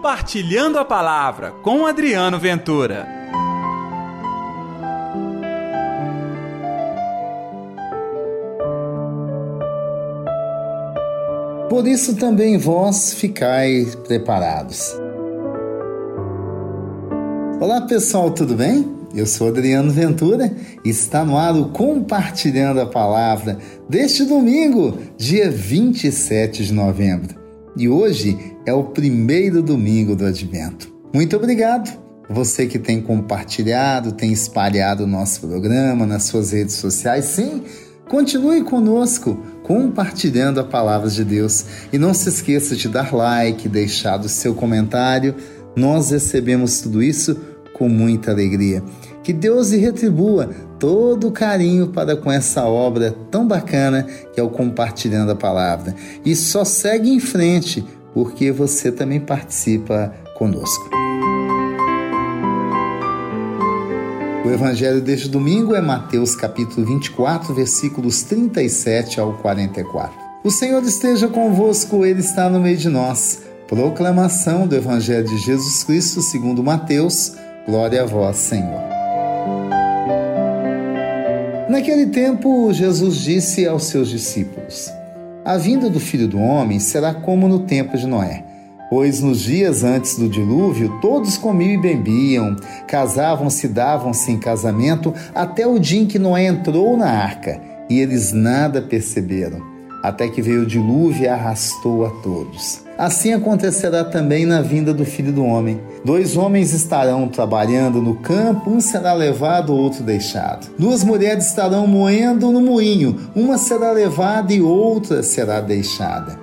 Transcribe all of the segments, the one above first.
Compartilhando a Palavra com Adriano Ventura. Por isso também vós ficai preparados. Olá pessoal, tudo bem? Eu sou Adriano Ventura e está no ar o Compartilhando a Palavra deste domingo, dia 27 de novembro. E hoje é o primeiro domingo do Advento. Muito obrigado! Você que tem compartilhado, tem espalhado o nosso programa nas suas redes sociais, sim, continue conosco compartilhando a palavra de Deus. E não se esqueça de dar like, deixar o seu comentário. Nós recebemos tudo isso com muita alegria. Que Deus lhe retribua todo o carinho para com essa obra tão bacana que é o Compartilhando a Palavra. E só segue em frente, porque você também participa conosco. O evangelho deste domingo é Mateus capítulo 24, versículos 37 ao 44. O Senhor esteja convosco, ele está no meio de nós. Proclamação do evangelho de Jesus Cristo, segundo Mateus. Glória a vós, Senhor. Naquele tempo, Jesus disse aos seus discípulos: A vinda do filho do homem será como no tempo de Noé. Pois nos dias antes do dilúvio, todos comiam e bebiam, casavam-se, davam-se em casamento, até o dia em que Noé entrou na arca, e eles nada perceberam, até que veio o dilúvio e arrastou a todos. Assim acontecerá também na vinda do Filho do Homem. Dois homens estarão trabalhando no campo, um será levado, o outro deixado. Duas mulheres estarão moendo no moinho, uma será levada e outra será deixada.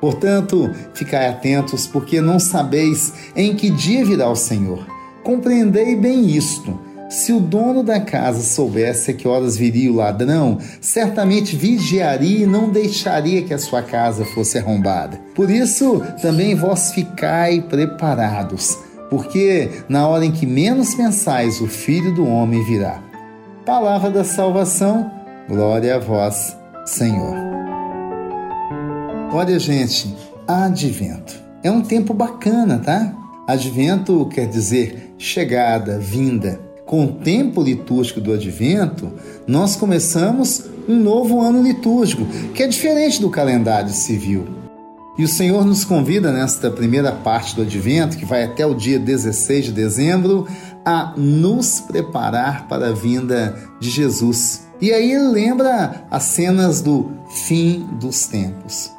Portanto, ficai atentos, porque não sabeis em que dia virá o Senhor. Compreendei bem isto se o dono da casa soubesse a que horas viria o ladrão, certamente vigiaria e não deixaria que a sua casa fosse arrombada. Por isso, também vós ficai preparados, porque na hora em que menos pensais, o Filho do Homem virá. Palavra da salvação, glória a vós, Senhor. Olha, gente, advento. É um tempo bacana, tá? Advento quer dizer chegada, vinda com o tempo litúrgico do advento, nós começamos um novo ano litúrgico, que é diferente do calendário civil. E o Senhor nos convida nesta primeira parte do advento, que vai até o dia 16 de dezembro, a nos preparar para a vinda de Jesus. E aí lembra as cenas do fim dos tempos.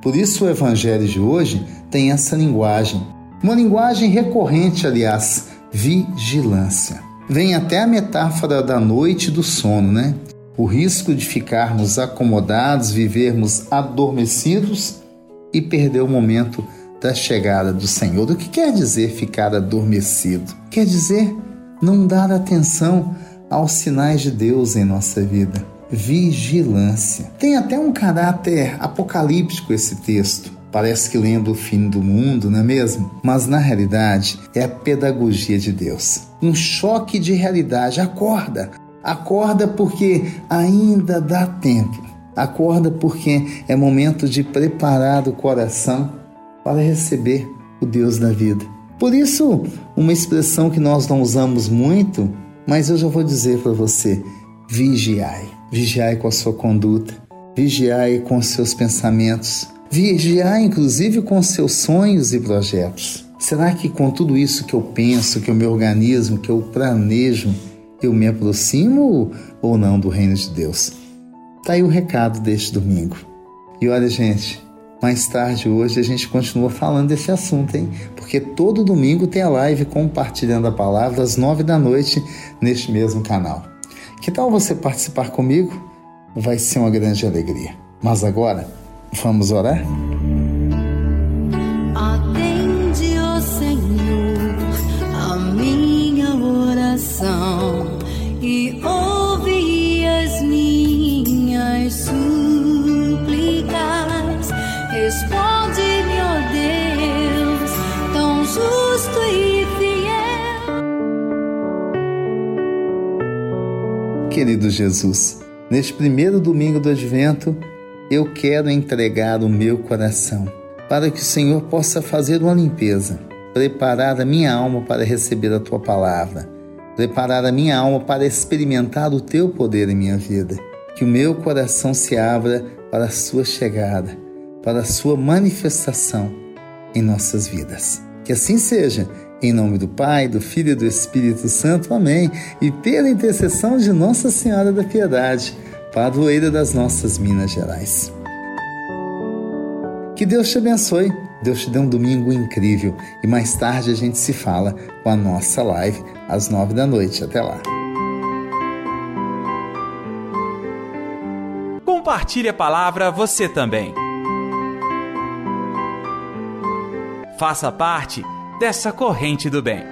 Por isso o evangelho de hoje tem essa linguagem, uma linguagem recorrente, aliás, vigilância vem até a metáfora da noite e do sono, né? O risco de ficarmos acomodados, vivermos adormecidos e perder o momento da chegada do Senhor. O que quer dizer ficar adormecido? Quer dizer não dar atenção aos sinais de Deus em nossa vida. Vigilância. Tem até um caráter apocalíptico esse texto. Parece que lembra o fim do mundo, não é mesmo? Mas na realidade é a pedagogia de Deus. Um choque de realidade. Acorda! Acorda porque ainda dá tempo. Acorda porque é momento de preparar o coração para receber o Deus da vida. Por isso, uma expressão que nós não usamos muito, mas eu já vou dizer para você: vigiai. Vigiai com a sua conduta, vigiai com os seus pensamentos, vigiar inclusive com seus sonhos e projetos. Será que com tudo isso que eu penso, que eu me organizo, que eu planejo, eu me aproximo ou não do reino de Deus? Tá aí o recado deste domingo. E olha, gente, mais tarde hoje a gente continua falando desse assunto, hein? Porque todo domingo tem a live compartilhando a palavra às nove da noite neste mesmo canal. Que tal você participar comigo? Vai ser uma grande alegria. Mas agora, Vamos orar? Atende, ó Senhor, a minha oração e ouve as minhas súplicas. Responde-me, ó Deus, tão justo e fiel. Querido Jesus, neste primeiro domingo do Advento, eu quero entregar o meu coração para que o Senhor possa fazer uma limpeza, preparar a minha alma para receber a tua palavra, preparar a minha alma para experimentar o teu poder em minha vida. Que o meu coração se abra para a sua chegada, para a sua manifestação em nossas vidas. Que assim seja, em nome do Pai, do Filho e do Espírito Santo. Amém. E pela intercessão de Nossa Senhora da Piedade, padroeira das nossas Minas Gerais. Que Deus te abençoe. Deus te dê um domingo incrível. E mais tarde a gente se fala com a nossa live às nove da noite. Até lá. Compartilhe a palavra você também. Faça parte dessa corrente do bem.